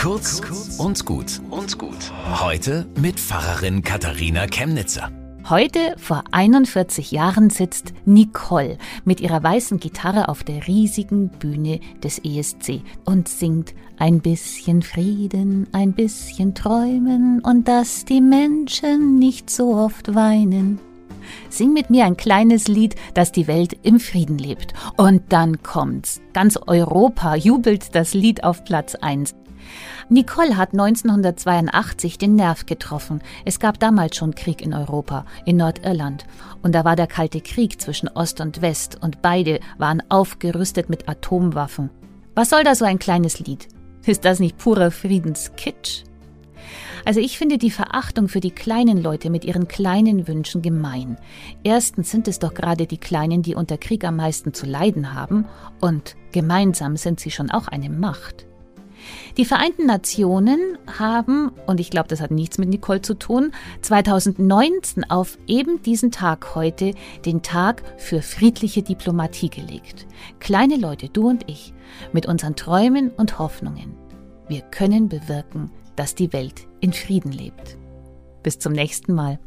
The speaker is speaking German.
Kurz und gut und gut. Heute mit Pfarrerin Katharina Chemnitzer. Heute, vor 41 Jahren, sitzt Nicole mit ihrer weißen Gitarre auf der riesigen Bühne des ESC und singt ein bisschen Frieden, ein bisschen Träumen und dass die Menschen nicht so oft weinen. Sing mit mir ein kleines Lied, dass die Welt im Frieden lebt. Und dann kommt's. Ganz Europa jubelt das Lied auf Platz 1. Nicole hat 1982 den Nerv getroffen. Es gab damals schon Krieg in Europa, in Nordirland. Und da war der Kalte Krieg zwischen Ost und West und beide waren aufgerüstet mit Atomwaffen. Was soll da so ein kleines Lied? Ist das nicht purer Friedenskitsch? Also ich finde die Verachtung für die kleinen Leute mit ihren kleinen Wünschen gemein. Erstens sind es doch gerade die Kleinen, die unter Krieg am meisten zu leiden haben, und gemeinsam sind sie schon auch eine Macht. Die Vereinten Nationen haben, und ich glaube, das hat nichts mit Nicole zu tun, 2019 auf eben diesen Tag heute den Tag für friedliche Diplomatie gelegt. Kleine Leute, du und ich, mit unseren Träumen und Hoffnungen. Wir können bewirken, dass die Welt in Frieden lebt. Bis zum nächsten Mal.